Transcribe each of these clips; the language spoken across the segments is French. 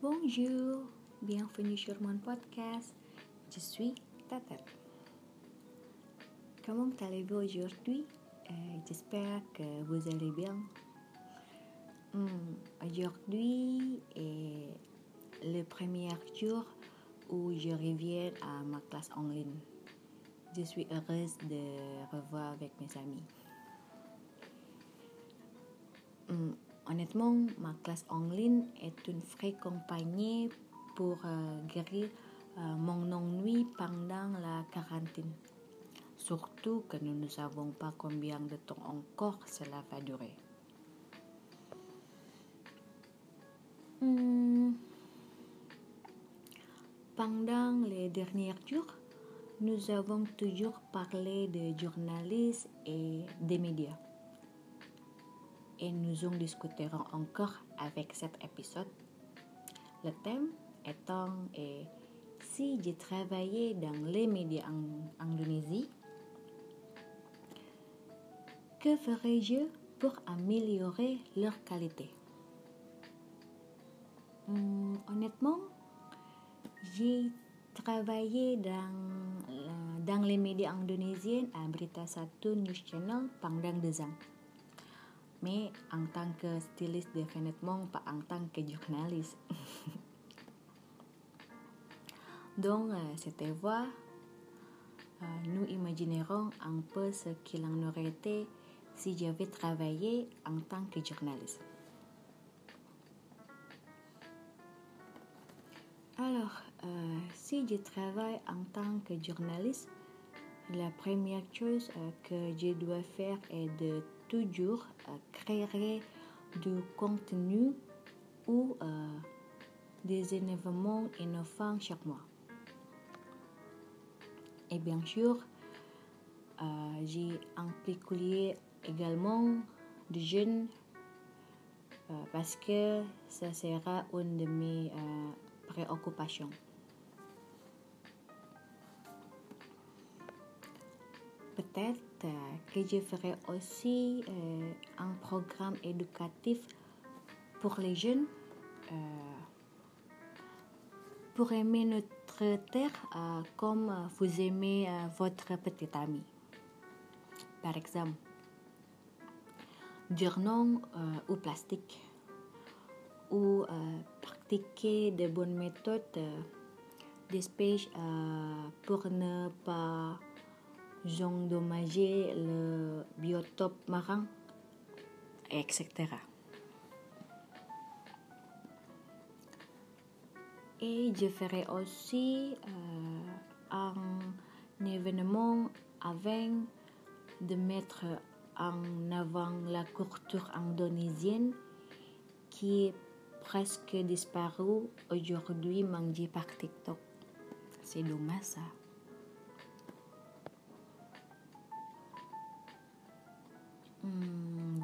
Bonjour, bienvenue sur mon podcast. Je suis Tata. Comment allez-vous aujourd'hui? Euh, J'espère que vous allez bien. Hmm, aujourd'hui est le premier jour où je reviens à ma classe en ligne. Je suis heureuse de revoir avec mes amis. Hmm, honnêtement, ma classe en ligne est une vraie compagnie pour euh, guérir euh, mon ennui pendant la quarantaine. Surtout que nous ne savons pas combien de temps encore cela va durer. Hmm. Pendant les derniers jours, nous avons toujours parlé de journalistes et des médias. Et nous en discuterons encore avec cet épisode. Le thème étant si j'ai travaillé dans les médias en Indonésie, que ferais-je pour améliorer leur qualité? Hmm, Honnêtement, j'ai travaillé dans, euh, dans les médias indonésiens à Berita Satu News Channel ans. Mais en tant que styliste de vêtements, pas en tant que journaliste. Donc, c'était voir, euh, nous imaginerons un peu ce qu'il en aurait été si j'avais travaillé en tant que journaliste. Alors, si je travaille en tant que journaliste, la première chose euh, que je dois faire est de toujours euh, créer du contenu ou euh, des événements innovants chaque mois. Et bien sûr, j'ai impliqué également des jeunes parce que ça sera une de mes préoccupations. Euh, que je ferai aussi euh, un programme éducatif pour les jeunes euh, pour aimer notre terre comme vous aimez votre petit ami. Par exemple, euh, au plastique ou pratiquer de bonnes méthodes d'espèce euh, pour ne pas endommager le biotope marin, etc. Et je ferai aussi euh, un événement avec de mettre en avant la culture indonésienne qui est presque disparue aujourd'hui mangée par TikTok. C'est dommage ça. Hmm,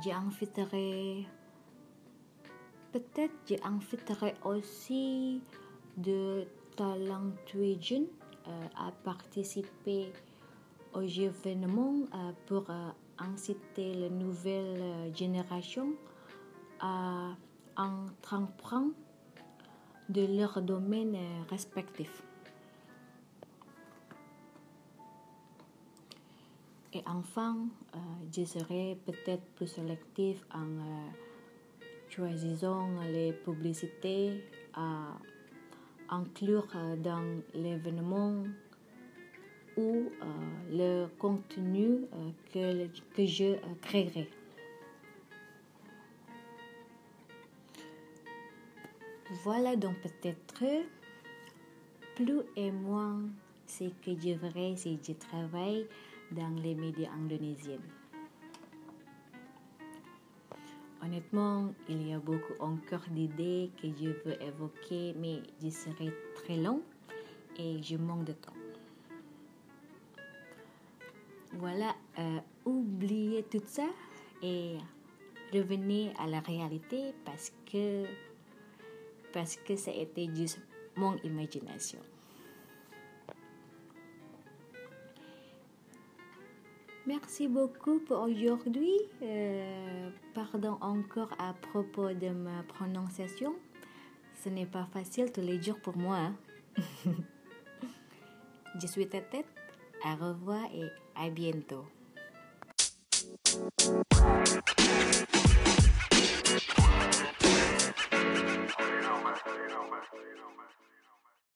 peut-être aussi de talentueux jeunes euh, à participer aux événements euh, pour euh, inciter la nouvelle euh, génération à entreprendre de leur domaine euh, Et enfin, euh, je serai peut-être plus sélectif en euh, choisissant les publicités à inclure euh, dans l'événement ou le contenu que, que je créerai. Voilà donc peut-être plus et moins ce que je ferai si je travaille dans les médias indonésiens. Honnêtement, il y a beaucoup encore d'idées que je veux évoquer, mais je serai très long et je manque de temps. Voilà, euh, oubliez tout ça et revenez à la réalité parce que parce que ça a été juste mon imagination. Merci beaucoup pour aujourd'hui. Euh, pardon encore à propos de ma prononciation. Ce n'est pas facile tous les jours pour moi. Hein. Je suis ta tête. À revoir et à bientôt.